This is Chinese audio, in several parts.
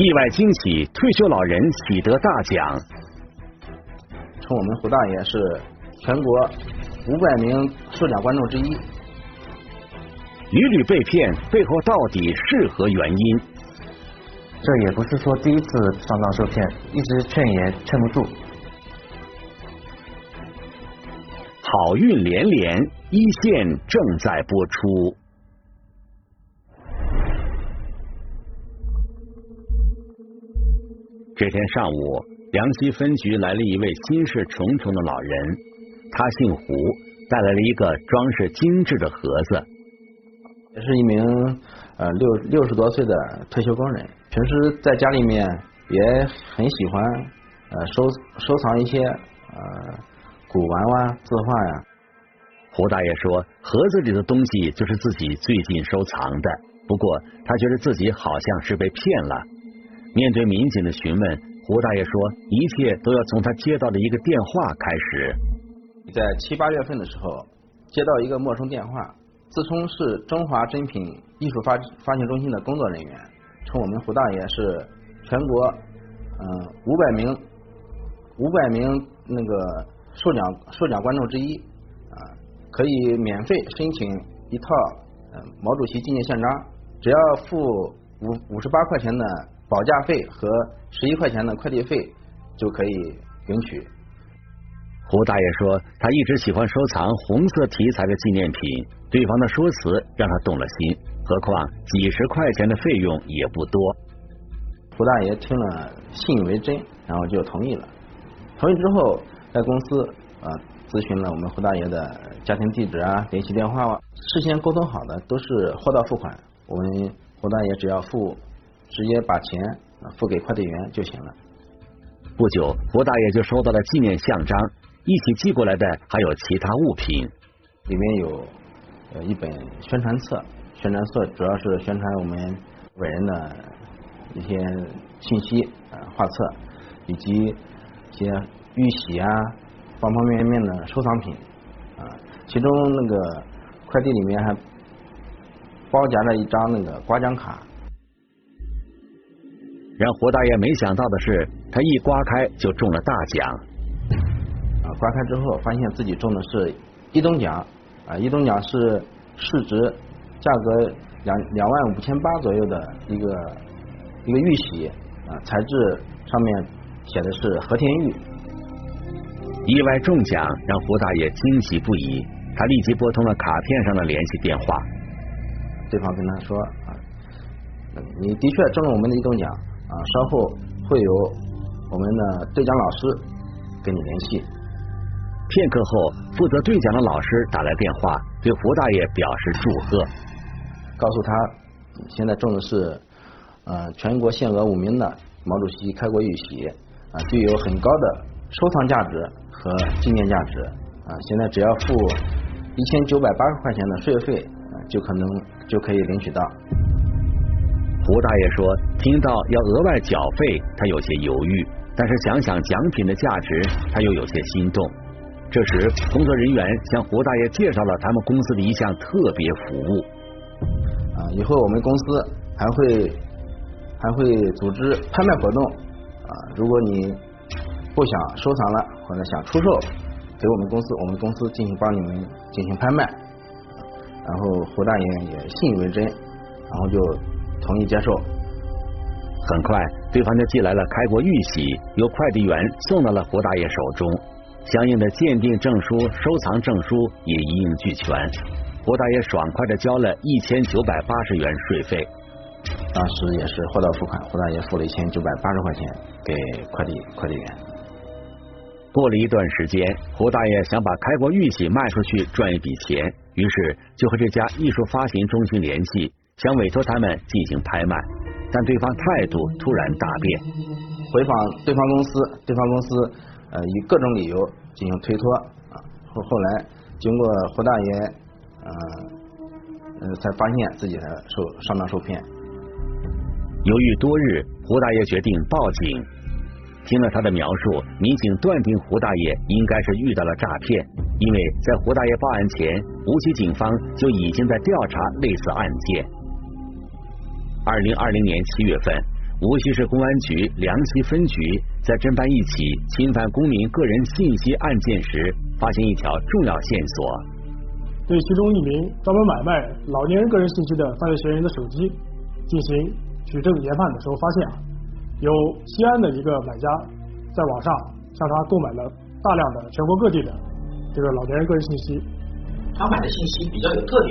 意外惊喜，退休老人喜得大奖。称我们胡大爷是全国五百名受奖观众之一。屡屡被骗，背后到底是何原因？这也不是说第一次上当受骗，一直劝也劝不住。好运连连，一线正在播出。这天上午，梁溪分局来了一位心事重重的老人，他姓胡，带来了一个装饰精致的盒子。也是一名呃六六十多岁的退休工人，平时在家里面也很喜欢呃收收藏一些呃古玩哇、字画呀。胡大爷说，盒子里的东西就是自己最近收藏的，不过他觉得自己好像是被骗了。面对民警的询问，胡大爷说：“一切都要从他接到的一个电话开始。在七八月份的时候，接到一个陌生电话，自称是中华珍品艺术发发行中心的工作人员，称我们胡大爷是全国嗯五百名五百名那个受奖受奖观众之一啊，可以免费申请一套嗯毛主席纪念宪章，只要付五五十八块钱的。”保价费和十一块钱的快递费就可以领取。胡大爷说，他一直喜欢收藏红色题材的纪念品，对方的说辞让他动了心。何况几十块钱的费用也不多。胡大爷听了信以为真，然后就同意了。同意之后，在公司啊咨询了我们胡大爷的家庭地址啊、联系电话啊，事先沟通好的都是货到付款。我们胡大爷只要付。直接把钱付给快递员就行了。不久，胡大爷就收到了纪念像章，一起寄过来的还有其他物品，里面有呃一本宣传册，宣传册主要是宣传我们伟人的一些信息呃画册，以及一些玉玺啊方方面面的收藏品啊，其中那个快递里面还包夹了一张那个刮奖卡。让胡大爷没想到的是，他一刮开就中了大奖。啊，刮开之后发现自己中的是一等奖，啊，一等奖是市值价格两两万五千八左右的一个一个玉玺，啊，材质上面写的是和田玉。意外中奖让胡大爷惊喜不已，他立即拨通了卡片上的联系电话。对方跟他说啊，你的确中了我们的一等奖。啊，稍后会有我们的兑奖老师跟你联系。片刻后，负责兑奖的老师打来电话，对胡大爷表示祝贺，告诉他现在中的是呃全国限额五名的毛主席开国玉玺啊，具有很高的收藏价值和纪念价值啊，现在只要付一千九百八十块钱的税费，就可能就可以领取到。胡大爷说：“听到要额外缴费，他有些犹豫，但是想想奖品的价值，他又有些心动。这时，工作人员向胡大爷介绍了他们公司的一项特别服务。啊，以后我们公司还会还会组织拍卖活动啊，如果你不想收藏了，或者想出售给我们公司，我们公司进行帮你们进行拍卖。然后胡大爷也信以为真，然后就。”同意接受。很快，对方就寄来了开国玉玺，由快递员送到了胡大爷手中。相应的鉴定证书、收藏证书也一应俱全。胡大爷爽快的交了一千九百八十元税费。当时也是货到付款，胡大爷付了一千九百八十块钱给快递快递员。过了一段时间，胡大爷想把开国玉玺卖出去赚一笔钱，于是就和这家艺术发行中心联系。想委托他们进行拍卖，但对方态度突然大变，回访对方公司，对方公司呃以各种理由进行推脱啊，后后来经过胡大爷呃呃才发现自己的受上当受骗。犹豫多日，胡大爷决定报警。听了他的描述，民警断定胡大爷应该是遇到了诈骗，因为在胡大爷报案前，无锡警方就已经在调查类似案件。二零二零年七月份，无锡市公安局梁溪分局在侦办一起侵犯公民个人信息案件时，发现一条重要线索。对其中一名专门买卖老年人个人信息的犯罪嫌疑人的手机进行取证研判的时候，发现啊，有西安的一个买家在网上向他购买了大量的全国各地的这个老年人个人信息。他买的信息比较有特点，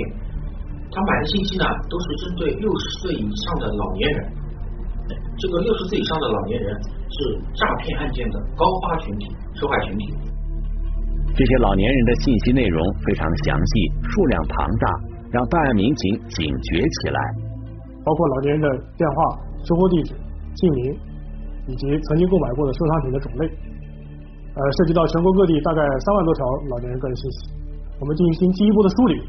他买的信息呢都是针对六十岁以上的老年人。这个六十岁以上的老年人是诈骗案件的高发群体、受害群体。这些老年人的信息内容非常详细，数量庞大，让办案民警警觉起来。包括老年人的电话、收货地址、姓名，以及曾经购买过的收藏品的种类。呃，涉及到全国各地大概三万多条老年人个人信息。我们进行进一步的梳理，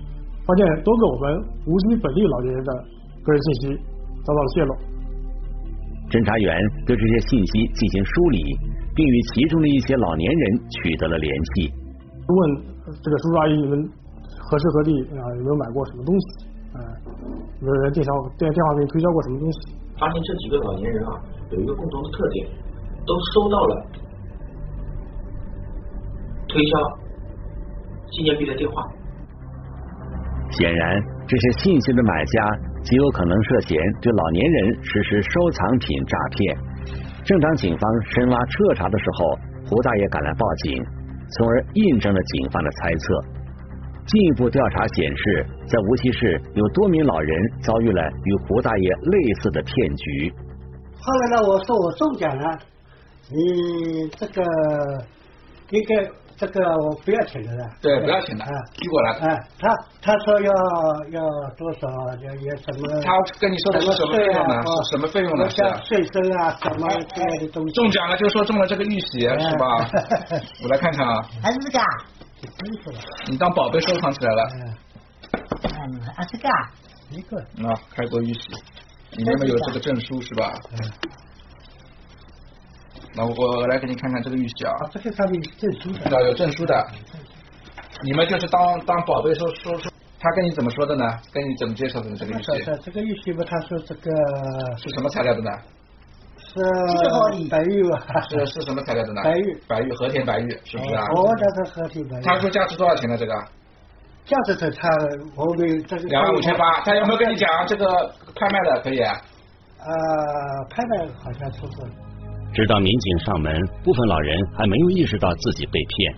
发现多个我们无锡本地老年人的个人信息遭到了泄露。侦查员对这些信息进行梳理，并与其中的一些老年人取得了联系。问这个叔叔阿姨，你们何时何地啊？有没有买过什么东西？啊，有没有人电销电电话给你推销过什么东西？发现这几个老年人啊，有一个共同的特点，都收到了推销纪念币的电话。显然，这些信息的买家。极有可能涉嫌对老年人实施收藏品诈骗。正当警方深挖彻查的时候，胡大爷赶来报警，从而印证了警方的猜测。进一步调查显示，在无锡市有多名老人遭遇了与胡大爷类似的骗局。后来呢，我说我中奖了，你这个应该。这个我不要钱的了，对，不要钱的，寄过来。哎，他他说要要多少，要要什么？他跟你说的是什么费用呢？是什么费用呢？像税收啊，什么之类的东西。中奖了就说中了这个玉玺是吧？我来看看啊。还是这个？你当宝贝收藏起来了。嗯，啊这个一个。啊，开国玉玺，里面有这个证书是吧？嗯。那我来给你看看这个玉器啊，这个上面证书的，有证书的。你们就是当当宝贝收收收，他跟你怎么说的呢？跟你怎么介绍的这个玉器？这个玉器嘛，他说这个是什么材料的呢？是白玉吧？是是什么材料的呢？白玉，白玉和田白玉是不是啊？我这是和田白玉。他说价值多少钱呢？这个？价值在他我们这个两万五千八，他有没有跟你讲这个拍卖的可以？呃，拍卖好像说是。直到民警上门，部分老人还没有意识到自己被骗。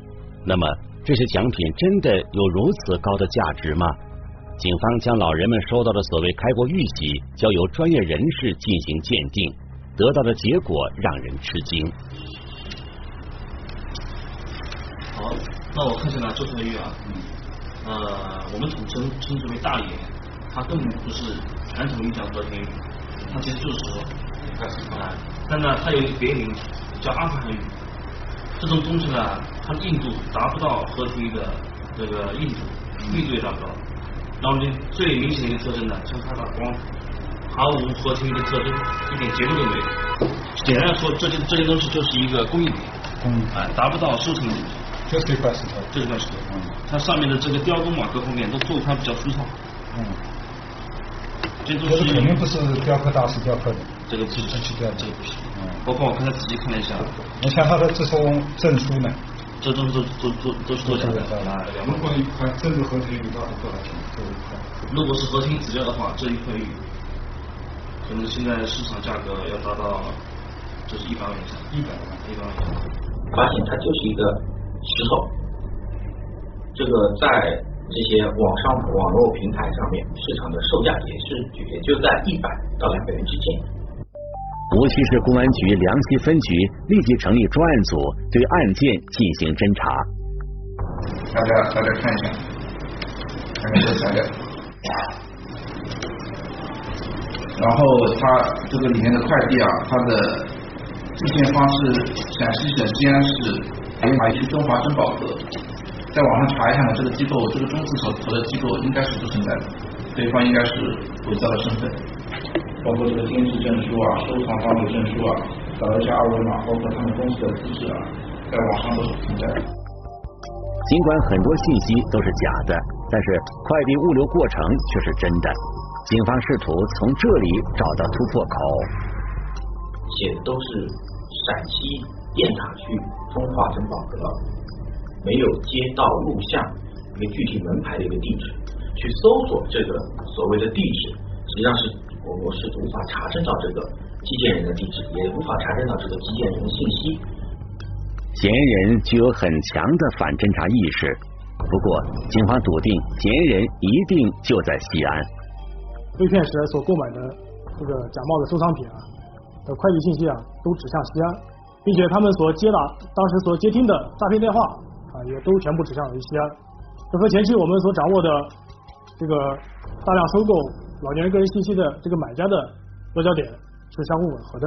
那么，这些奖品真的有如此高的价值吗？警方将老人们收到的所谓开国玉玺交由专业人士进行鉴定，得到的结果让人吃惊。好，那我看下来这块玉啊，呃，我们统称称之为大爷，它根本不是传统意义上的和田玉，它其实就是说，啊。但呢，它有一个别名叫阿富汗玉，这种东西呢，它的硬度达不到和田玉的这个硬度，密度也达不到。然后呢，最明显的一个特征呢，就是它的光毫无和田玉的特征，一点结构都没有。简单的说，这些这些东西就是一个工艺品，嗯，啊，达不到收藏的东西。这是一块石头，这是块石头，嗯，它上面的这个雕工啊，各方面都做的比较粗糙，嗯。这都是肯定不是雕刻大师雕刻的。这个不是，这个不行。嗯，包括我刚才仔细看了一下，你像他的这种证书呢，这都是都都都都是多少钱？如果一块真的和田玉到底多少钱？这一块。如果是和田籽料的话，这一块玉，可能现在市场价格要达到，就是一百万以上。一百万，一百万以上。发现它就是一个石头，这个在。这些网上网络平台上面市场的售价也是也就在一百到两百元之间。无锡市公安局梁溪分局立即成立专案组，对案件进行侦查。大家大家看一下，看这材料。然后它这个里面的快递啊，它的寄件方是陕西省西安市北马区中华珍宝阁。在网上查一下呢，这个机构，这个中字所投的机构应该是不存在的，对方应该是伪造的身份，包括这个监视证书啊、收藏方的证书啊，扫一下二维码，包括他们公司的资质啊，在网上都是存在的。尽管很多信息都是假的，但是快递物流过程却是真的。警方试图从这里找到突破口。写的都是陕西雁塔区通化珍宝阁，没有街道录像一个具体门牌的一个地址，去搜索这个所谓的地址，实际上是我国是无法查证到这个寄件人的地址，也无法查证到这个寄件人的信息。嫌疑人具有很强的反侦查意识，不过警方笃定嫌疑人一定就在西安。被骗时所购买的这个假冒的收藏品啊的快递信息啊，都指向西安，并且他们所接打当时所接听的诈骗电话啊，也都全部指向于西安。这和前期我们所掌握的这个大量收购老年人个人信息的这个买家的落脚点是相互吻合的。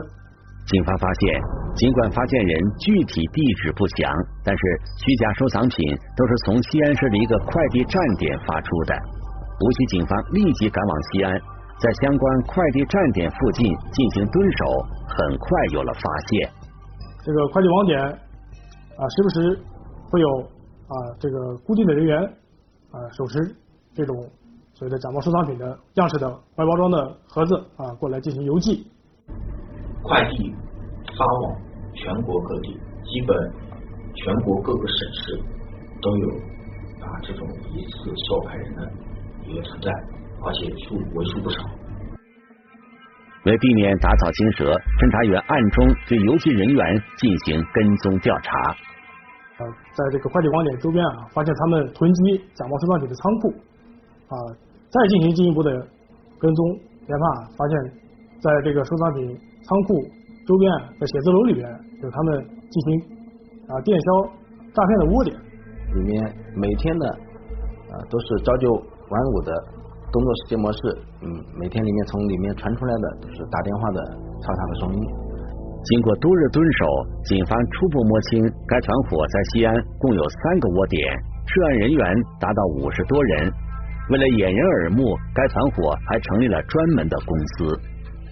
警方发现，尽管发件人具体地址不详，但是虚假收藏品都是从西安市的一个快递站点发出的。无锡警方立即赶往西安，在相关快递站点附近进行蹲守，很快有了发现。这个快递网点啊，时不时会有啊这个固定的人员啊手持这种所谓的假冒收藏品的样式的外包装的盒子啊过来进行邮寄。快递发往全国各地，基本全国各个省市都有啊这种疑似受害人的一个存在，而且数为数不少。为避免打草惊蛇，侦查员暗中对邮寄人员进行跟踪调查。呃，在这个快递网点周边啊，发现他们囤积假冒收藏品的仓库啊，再进行进一步的跟踪研发，发现在这个收藏品。仓库周边的写字楼里边有他们进行啊电销诈骗的窝点，里面每天的啊都是朝九晚五的工作时间模式，嗯，每天里面从里面传出来的都是打电话的嘈杂的声音。经过多日蹲守，警方初步摸清该团伙在西安共有三个窝点，涉案人员达到五十多人。为了掩人耳目，该团伙还成立了专门的公司。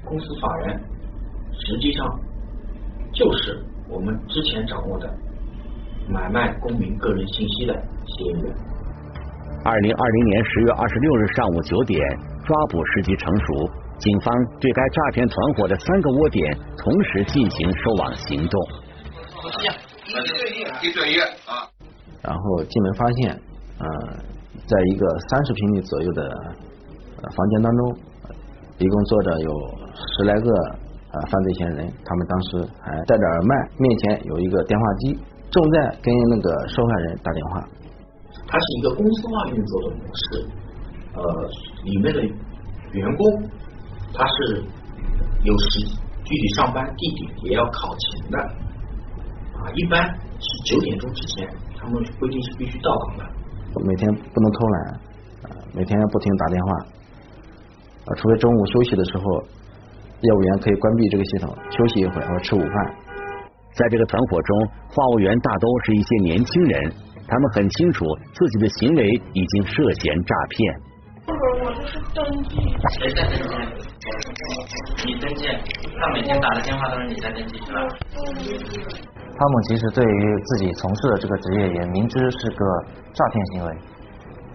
公司法人。实际上就是我们之前掌握的买卖公民个人信息的嫌疑人。二零二零年十月二十六日上午九点，抓捕时机成熟，警方对该诈骗团伙的三个窝点同时进行收网行动。一对一啊。然后进门发现，呃，在一个三十平米左右的房间当中，一共坐着有十来个。啊，犯罪嫌疑人，他们当时还戴着耳麦，面前有一个电话机，正在跟那个受害人打电话。它是一个公司化运作的模式，呃，里面的员工他是有时具体上班地点也要考勤的，啊，一般是九点钟之前，他们规定是必须到岗的。每天不能偷懒，啊，每天要不停打电话，啊，除非中午休息的时候。业务员可以关闭这个系统，休息一会儿或吃午饭。在这个团伙中，话务员大都是一些年轻人，他们很清楚自己的行为已经涉嫌诈骗。我这是登记。谁在登记？你登记？他每天打的电话都是你在登记是吧？他们其实对于自己从事的这个职业也明知是个诈骗行为，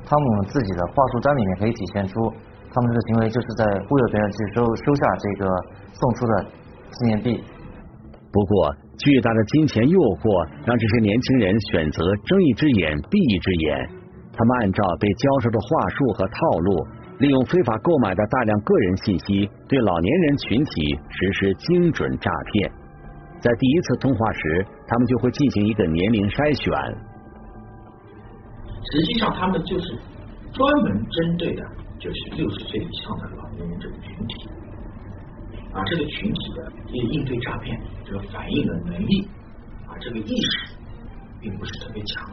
他们自己的话术单里面可以体现出。他们这个行为就是在忽悠别人去收收下这个送出的纪念币。不过，巨大的金钱诱惑让这些年轻人选择睁一只眼闭一只眼。他们按照被教授的话术和套路，利用非法购买的大量个人信息，对老年人群体实施精准诈骗。在第一次通话时，他们就会进行一个年龄筛选。实际上，他们就是专门针对的。就是六十岁以上的老年人这个群体，啊，这个群体的应应对诈骗这个反应的能力啊，这个意识并不是特别强。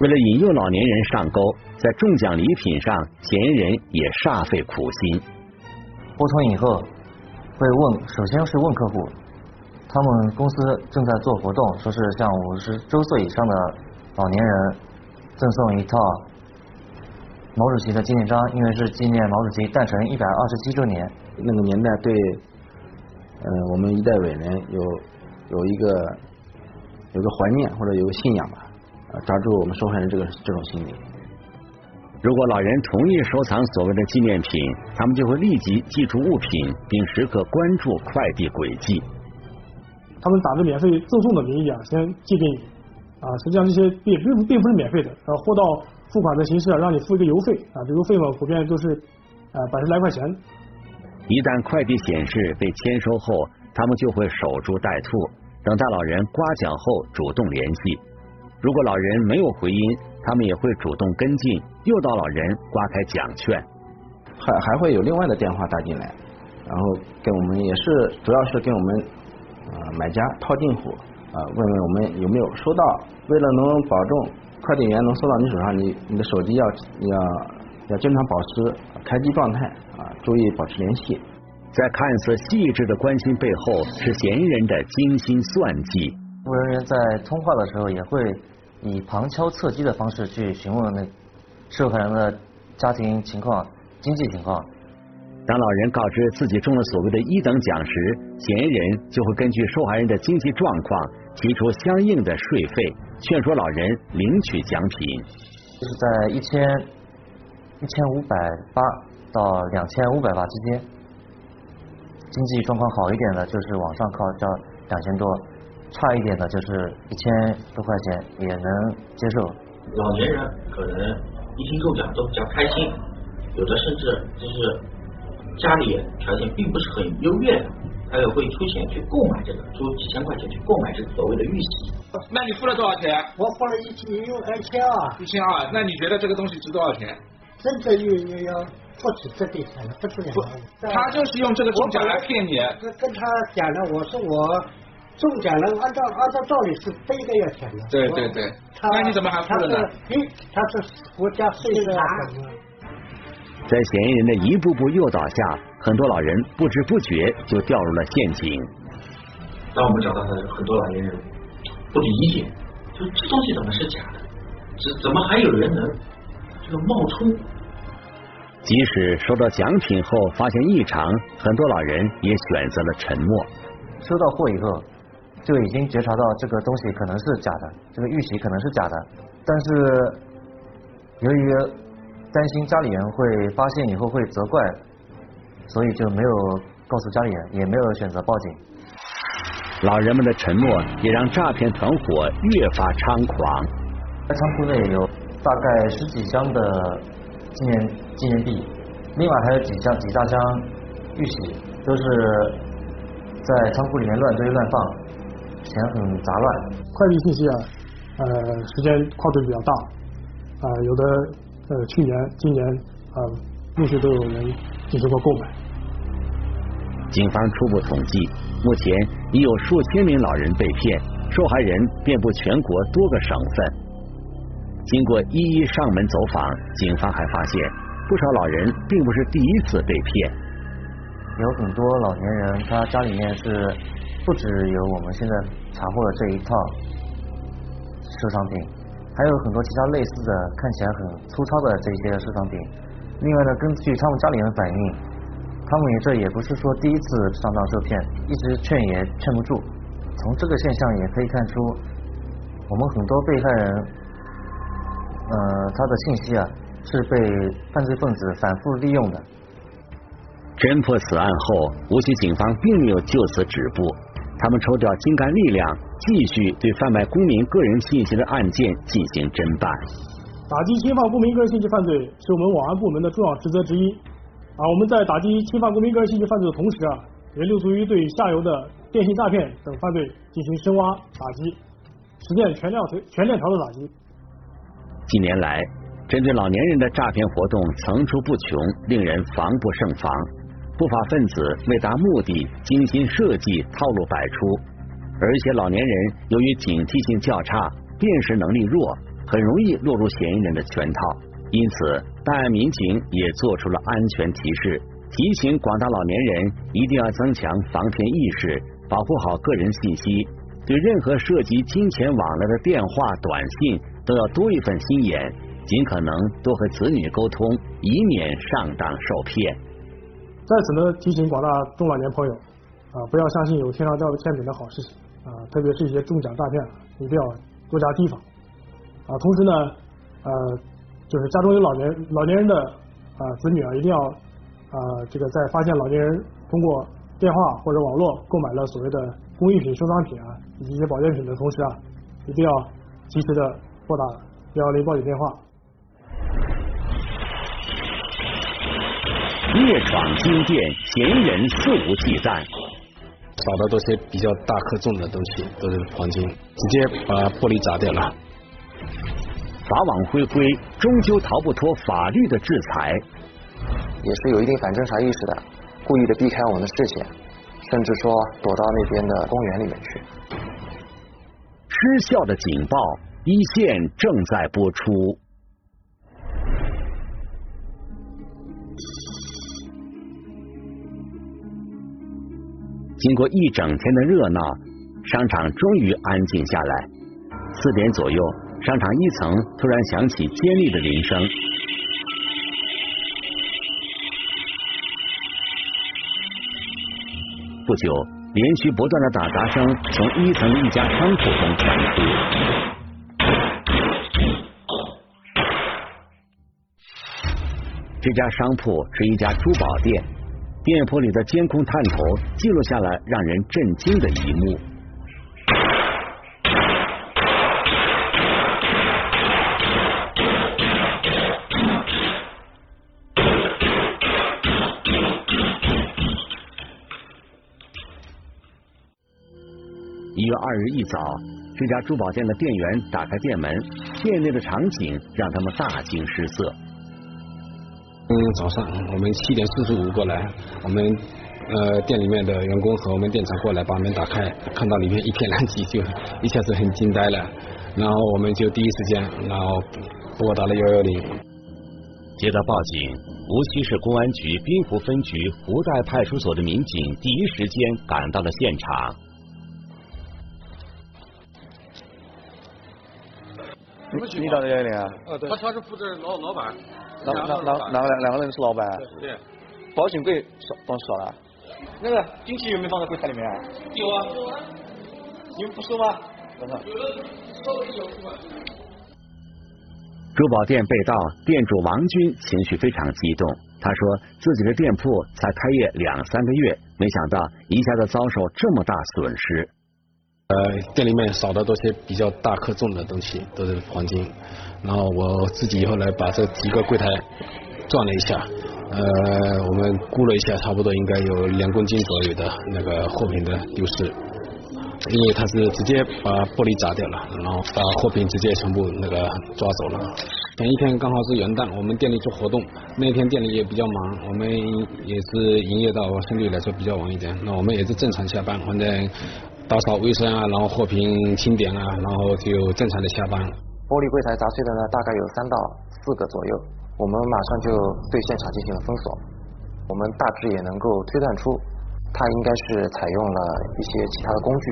为了引诱老年人上钩，在中奖礼品上，嫌疑人也煞费苦心。拨通以后，会问，首先是问客户，他们公司正在做活动，说是向五十周岁以上的老年人赠送一套。毛主席的纪念章，因为是纪念毛主席诞辰一百二十七周年。那个年代对，呃，我们一代伟人有有一个有个怀念或者有个信仰吧，啊，抓住我们受害人这个这种心理。如果老人同意收藏所谓的纪念品，他们就会立即寄出物品，并时刻关注快递轨迹。他们打着免费赠送的名义啊，先寄给你啊，实际上这些并并并不是免费的，呃，货到付款的形式啊，让你付一个邮费啊，这邮费嘛，普遍都是呃百十来块钱。一旦快递显示被签收后，他们就会守株待兔，等待老人刮奖后主动联系。如果老人没有回音，他们也会主动跟进，诱导老人刮开奖券。还还会有另外的电话打进来，然后跟我们也是主要是跟我们呃买家套近乎啊，问问我们有没有收到。为了能保证快递员能送到你手上，你你的手机要要要经常保持开机状态啊，注意保持联系。在看似细致的关心背后，是嫌疑人的精心算计。服务人员在通话的时候，也会以旁敲侧击的方式去询问那受害人的家庭情况。经济情况。当老人告知自己中了所谓的一等奖时，嫌疑人就会根据受害人的经济状况提出相应的税费，劝说老人领取奖品。就是在一千一千五百八到两千五百八之间，经济状况好一点的，就是往上靠交两千多；差一点的，就是一千多块钱也能接受。老年人可能一听中奖都比较开心。有的甚至就是家里条件并不是很优越的，他也会出钱去购买这个，出几千块钱去购买这个所谓的玉玺。那你付了多少钱？我付了一千，有一千二。一千二，那你觉得这个东西值多少钱？真的有有要不止这点钱了，不止两万。他就是用这个中奖来骗你。跟跟他讲了，我说我中奖了，按照按照道理是不应该要钱的。对对对。那你怎么还付了呢？诶，他是国家税收什么？在嫌疑人的一步步诱导下，很多老人不知不觉就掉入了陷阱。当我们找到他，很多老年人不理解，就这东西怎么是假的？怎怎么还有人能这个冒充？即使收到奖品后发现异常，很多老人也选择了沉默。收到货以后，就已经觉察到这个东西可能是假的，这个玉玺可能是假的，但是由于。担心家里人会发现以后会责怪，所以就没有告诉家里人，也没有选择报警。老人们的沉默也让诈骗团伙越发猖狂。在仓库内有大概十几箱的纪念纪念币，另外还有几箱几大箱玉玺，都是在仓库里面乱堆乱放，钱很杂乱。快递信息啊，呃，时间跨度比较大啊，有的。呃，去年、今年啊，陆续都有人进行过购买。警方初步统计，目前已有数千名老人被骗，受害人遍布全国多个省份。经过一一上门走访，警方还发现不少老人并不是第一次被骗。有很多老年人，他家里面是不只有我们现在查获的这一套收藏品。还有很多其他类似的看起来很粗糙的这些收藏品。另外呢，根据他们家里人反映，他们也这也不是说第一次上当受骗，一直劝也劝不住。从这个现象也可以看出，我们很多被害人，呃，他的信息啊是被犯罪分子反复利用的。侦破此案后，无锡警方并没有就此止步，他们抽调精干力量。继续对贩卖公民个人信息的案件进行侦办。打击侵犯公民个人信息犯罪是我们网安部门的重要职责之一。啊，我们在打击侵犯公民个人信息犯罪的同时啊，也立足于对下游的电信诈骗等犯罪进行深挖打击，实现全链条全链条的打击。近年来，针对老年人的诈骗活动层出不穷，令人防不胜防。不法分子为达目的，精心设计，套路百出。而一些老年人由于警惕性较差，辨识能力弱，很容易落入嫌疑人的圈套。因此，办案民警也做出了安全提示，提醒广大老年人一定要增强防骗意识，保护好个人信息。对任何涉及金钱往来的电话、短信，都要多一份心眼，尽可能多和子女沟通，以免上当受骗。在此呢，提醒广大中老年朋友啊，不要相信有天上掉的馅饼的好事情。啊，特别是一些中奖诈骗，一定要多加提防。啊，同时呢，呃，就是家中有老年老年人的啊子女啊，一定要啊这个在发现老年人通过电话或者网络购买了所谓的工艺品、收藏品啊，以及一些保健品的同时啊，一定要及时的拨打幺幺零报警电话。夜闯金店，嫌疑人肆无忌惮。找的都是比较大克重的东西，都是黄金，直接把玻璃砸掉了。法网恢恢，终究逃不脱法律的制裁。也是有一定反侦查意识的，故意的避开我们的视线，甚至说躲到那边的公园里面去。失效的警报，一线正在播出。经过一整天的热闹，商场终于安静下来。四点左右，商场一层突然响起尖利的铃声。不久，连续不断的打砸声从一层一家商铺中传出。这家商铺是一家珠宝店，店铺里的监控探头记录下了让人震惊的一幕。一月二日一早，这家珠宝店的店员打开店门，店内的场景让他们大惊失色。嗯，早上我们七点四十五过来，我们呃店里面的员工和我们店长过来把门打开，看到里面一片狼藉，就一下子很惊呆了。然后我们就第一时间，然后拨打了幺幺零。接到报警，无锡市公安局滨湖分局湖带派出所的民警第一时间赶到了现场。你你打的幺幺零啊？呃，对。他他是负责老老板。哪哪哪哪个两个人是老板？对。保险柜少放少了？那个金器有没有放在柜台里面？有啊。有啊。你们不收吗？等等。有的稍微有是吧？珠宝店被盗，店主王军情绪非常激动。他说自己的店铺才开业两三个月，没想到一下子遭受这么大损失。呃，店里面少的都是比较大克重的东西，都是黄金。然后我自己后来把这几个柜台转了一下，呃，我们估了一下，差不多应该有两公斤左右的那个货品的丢失。因为他是直接把玻璃砸掉了，然后把货品直接全部那个抓走了。前一天刚好是元旦，我们店里做活动，那天店里也比较忙，我们也是营业到相对来说比较晚一点。那我们也是正常下班，反正打扫卫生啊，然后货品清点啊，然后就正常的下班。玻璃柜台砸碎的呢，大概有三到四个左右，我们马上就对现场进行了封锁，我们大致也能够推断出。他应该是采用了一些其他的工具。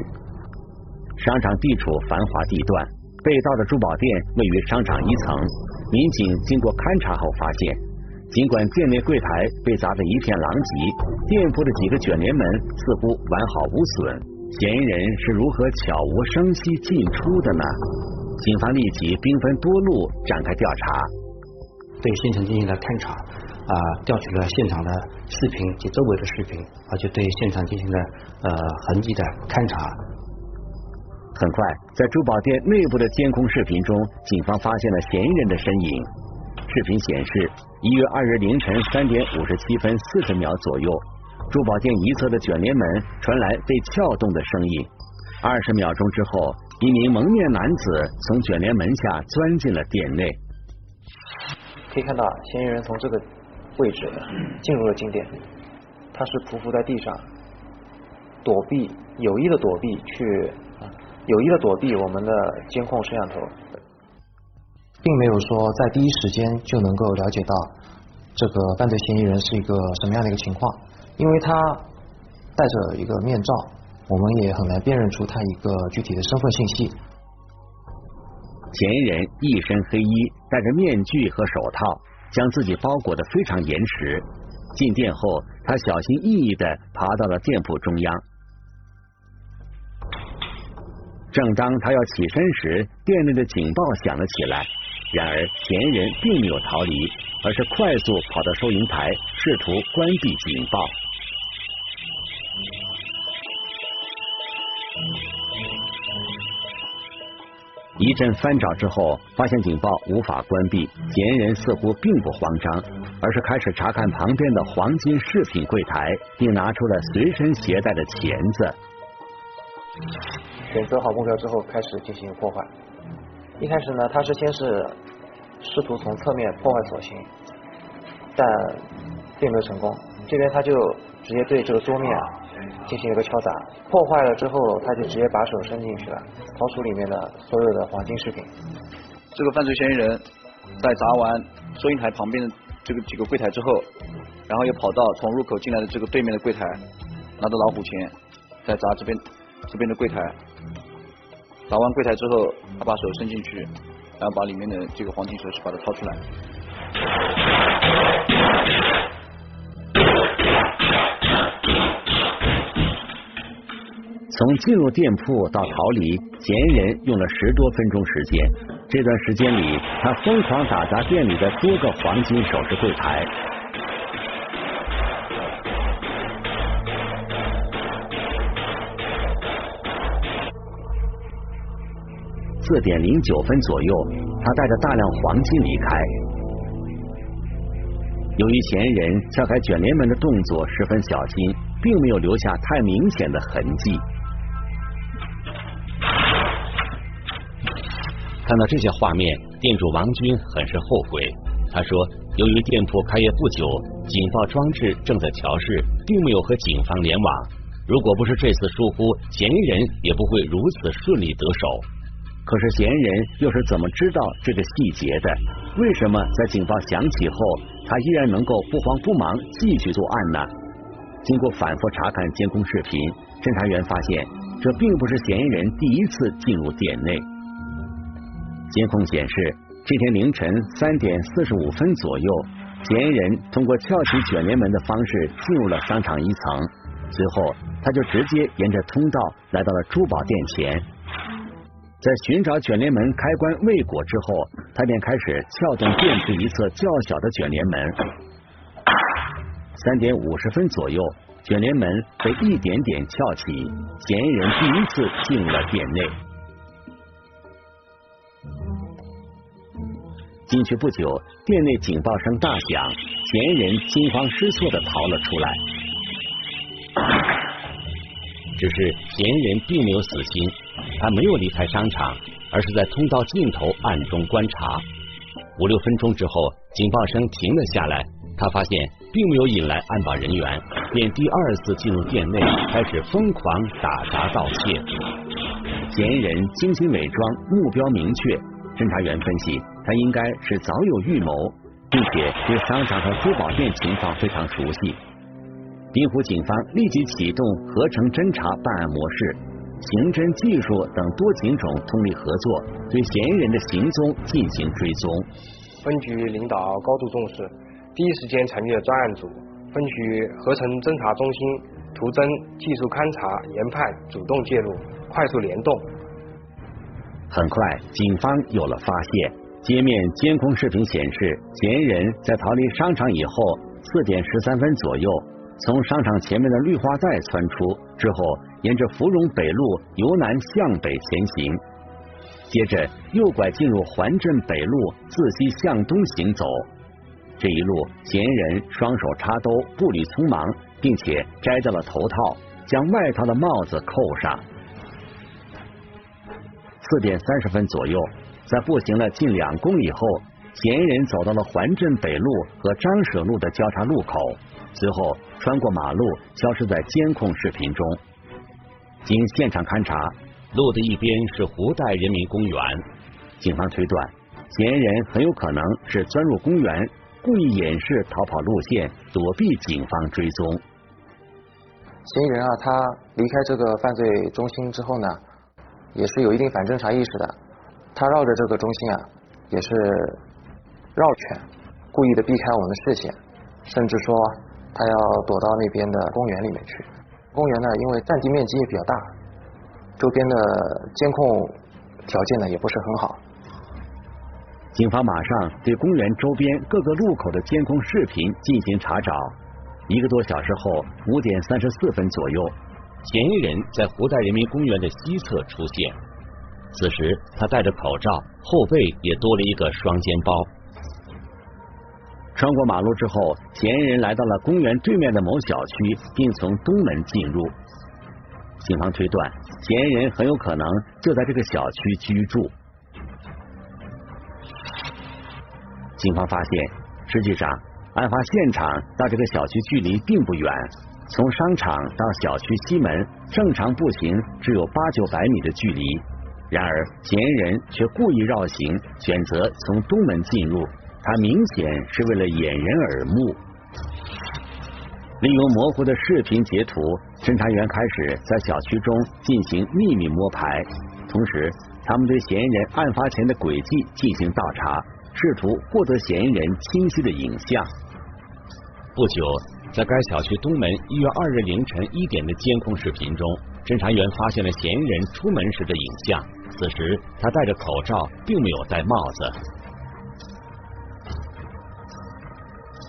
商场地处繁华地段，被盗的珠宝店位于商场一层。民警经过勘查后发现，尽管店内柜台被砸得一片狼藉，店铺的几个卷帘门似乎完好无损。嫌疑人是如何悄无声息进出的呢？警方立即兵分多路展开调查，对现场进行了勘查。啊，调取了现场的视频及周围的视频，而且对现场进行了呃痕迹的勘查。很快，在珠宝店内部的监控视频中，警方发现了嫌疑人的身影。视频显示，一月二日凌晨三点五十七分四十秒左右，珠宝店一侧的卷帘门传来被撬动的声音。二十秒钟之后，一名蒙面男子从卷帘门下钻进了店内。可以看到，嫌疑人从这个。位置进入了金店，他是匍匐在地上躲避，有意的躲避去，有意的躲避我们的监控摄像头，并没有说在第一时间就能够了解到这个犯罪嫌疑人是一个什么样的一个情况，因为他戴着一个面罩，我们也很难辨认出他一个具体的身份信息。嫌疑人一身黑衣，戴着面具和手套。将自己包裹的非常严实。进店后，他小心翼翼的爬到了店铺中央。正当他要起身时，店内的警报响了起来。然而，嫌疑人并没有逃离，而是快速跑到收银台，试图关闭警报。一阵翻找之后发现警报无法关闭嫌疑人似乎并不慌张而是开始查看旁边的黄金饰品柜台并拿出了随身携带的钳子。选择好目标之后开始进行破坏。一开始呢他是先是试图从侧面破坏锁芯但并没有成功。这边他就直接对这个桌面啊。进行一个敲砸，破坏了之后，他就直接把手伸进去了，掏出里面的所有的黄金饰品。这个犯罪嫌疑人在砸完收银台旁边的这个几个柜台之后，然后又跑到从入口进来的这个对面的柜台，拿着老虎钳再砸这边这边的柜台。砸完柜台之后，他把手伸进去，然后把里面的这个黄金首饰把它掏出来。从进入店铺到逃离，嫌疑人用了十多分钟时间。这段时间里，他疯狂打砸店里的多个黄金首饰柜台。四点零九分左右，他带着大量黄金离开。由于嫌疑人撬开卷帘门的动作十分小心，并没有留下太明显的痕迹。看到这些画面，店主王军很是后悔。他说：“由于店铺开业不久，警报装置正在调试，并没有和警方联网。如果不是这次疏忽，嫌疑人也不会如此顺利得手。可是嫌疑人又是怎么知道这个细节的？为什么在警报响起后，他依然能够不慌不忙继续作案呢？”经过反复查看监控视频，侦查员发现，这并不是嫌疑人第一次进入店内。监控显示，这天凌晨三点四十五分左右，嫌疑人通过撬起卷帘门的方式进入了商场一层，随后他就直接沿着通道来到了珠宝店前。在寻找卷帘门开关未果之后，他便开始撬动店铺一侧较小的卷帘门。三点五十分左右，卷帘门被一点点撬起，嫌疑人第一次进入了店内。进去不久，店内警报声大响，嫌疑人惊慌失措的逃了出来。只是嫌疑人并没有死心，他没有离开商场，而是在通道尽头暗中观察。五六分钟之后，警报声停了下来，他发现并没有引来安保人员，便第二次进入店内，开始疯狂打砸盗窃。嫌疑人精心伪装，目标明确。侦查员分析。他应该是早有预谋，并且对商场和珠宝店情况非常熟悉。滨湖警方立即启动合成侦查办案模式，刑侦技术等多警种通力合作，对嫌疑人的行踪进行追踪。分局领导高度重视，第一时间成立了专案组。分局合成侦查中心图侦、技术勘查、研判主动介入，快速联动。很快，警方有了发现。街面监控视频显示，嫌疑人在逃离商场以后，四点十三分左右，从商场前面的绿化带窜出，之后沿着芙蓉北路由南向北前行，接着右拐进入环镇北路，自西向东行走。这一路，嫌疑人双手插兜，步履匆忙，并且摘掉了头套，将外套的帽子扣上。四点三十分左右。在步行了近两公里后，嫌疑人走到了环镇北路和张舍路的交叉路口，随后穿过马路，消失在监控视频中。经现场勘查，路的一边是湖带人民公园，警方推断，嫌疑人很有可能是钻入公园，故意掩饰逃跑路线，躲避警方追踪。嫌疑人啊，他离开这个犯罪中心之后呢，也是有一定反侦查意识的。他绕着这个中心啊，也是绕圈，故意的避开我们的视线，甚至说他要躲到那边的公园里面去。公园呢，因为占地面积也比较大，周边的监控条件呢也不是很好。警方马上对公园周边各个路口的监控视频进行查找。一个多小时后，五点三十四分左右，嫌疑人在湖带人民公园的西侧出现。此时他戴着口罩，后背也多了一个双肩包。穿过马路之后，嫌疑人来到了公园对面的某小区，并从东门进入。警方推断，嫌疑人很有可能就在这个小区居住。警方发现，实际上案发现场到这个小区距离并不远，从商场到小区西门，正常步行只有八九百米的距离。然而，嫌疑人却故意绕行，选择从东门进入。他明显是为了掩人耳目，利用模糊的视频截图，侦查员开始在小区中进行秘密摸排，同时他们对嫌疑人案发前的轨迹进行倒查，试图获得嫌疑人清晰的影像。不久，在该小区东门一月二日凌晨一点的监控视频中，侦查员发现了嫌疑人出门时的影像。此时他戴着口罩，并没有戴帽子。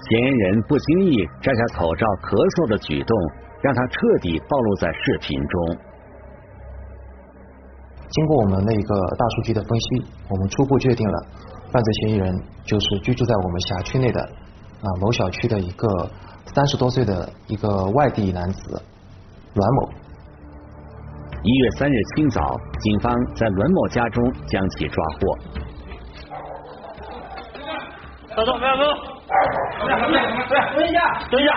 嫌疑人不经意摘下口罩咳嗽的举动，让他彻底暴露在视频中。经过我们的一个大数据的分析，我们初步确定了犯罪嫌疑人就是居住在我们辖区内的啊某小区的一个三十多岁的一个外地男子阮某。一月三日清早，警方在阮某家中将其抓获。走走，不要走。蹲下，蹲下，蹲下，蹲下，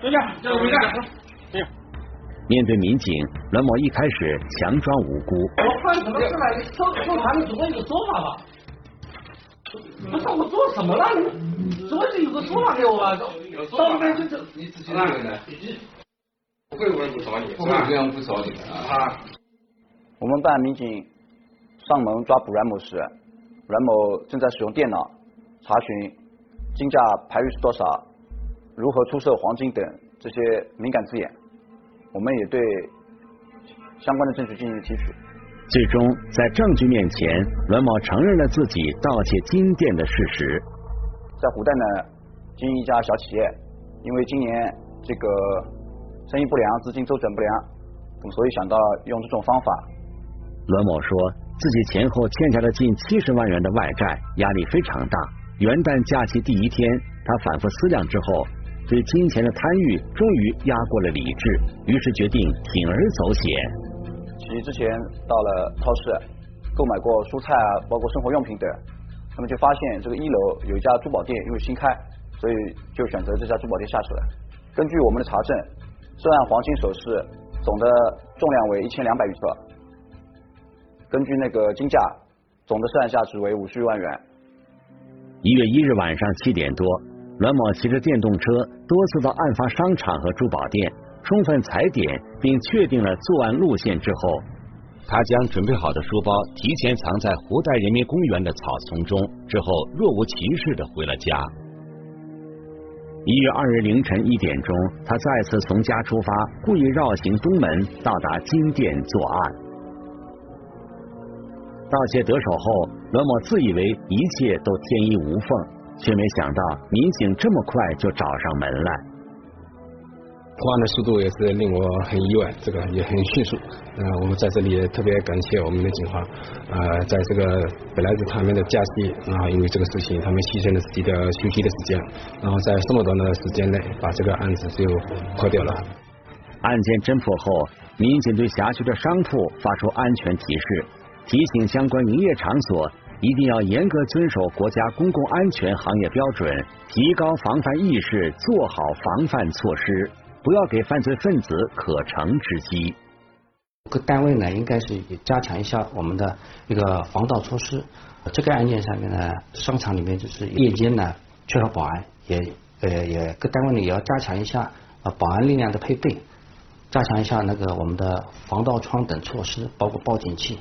蹲下，蹲下，蹲下。面对民警，阮某一开始强装无辜。我犯什么事了？你搜搜查，你总归有个说法吧？不是我做什么了？你总归有个说法给我吧？到那边就就你自己那个呢？不会有人不找你，不会有人不找你啊！我们办案民警上门抓捕阮某时，阮某正在使用电脑查询。金价排率是多少？如何出售黄金等这些敏感字眼，我们也对相关的证据进行提取。最终，在证据面前，栾某承认了自己盗窃金店的事实。在湖南呢，经营一家小企业，因为今年这个生意不良，资金周转不良，所以想到用这种方法。栾某说自己前后欠下了近七十万元的外债，压力非常大。元旦假期第一天，他反复思量之后，对金钱的贪欲终于压过了理智，于是决定铤而走险。其实之前到了超市购买过蔬菜啊，包括生活用品等，那么就发现这个一楼有一家珠宝店，因为新开，所以就选择这家珠宝店下手了。根据我们的查证，涉案黄金首饰总的重量为一千两百余克，根据那个金价，总的涉案价值为五十余万元。一月一日晚上七点多，栾某骑着电动车多次到案发商场和珠宝店，充分踩点并确定了作案路线之后，他将准备好的书包提前藏在湖袋人民公园的草丛中，之后若无其事的回了家。一月二日凌晨一点钟，他再次从家出发，故意绕行东门，到达金店作案。盗窃得手后，罗某自以为一切都天衣无缝，却没想到民警这么快就找上门来。破案的速度也是令我很意外，这个也很迅速。呃，我们在这里也特别感谢我们的警方，呃，在这个本来是他们的假期，然后因为这个事情，他们牺牲了自己的休息的时间，然后在这么短的时间内把这个案子就破掉了。案件侦破后，民警对辖区的商铺发出安全提示。提醒相关营业场所一定要严格遵守国家公共安全行业标准，提高防范意识，做好防范措施，不要给犯罪分子可乘之机。各单位呢，应该是加强一下我们的一个防盗措施。这个案件上面呢，商场里面就是夜间呢缺少保安，也呃也各单位呢也要加强一下呃保安力量的配备，加强一下那个我们的防盗窗等措施，包括报警器。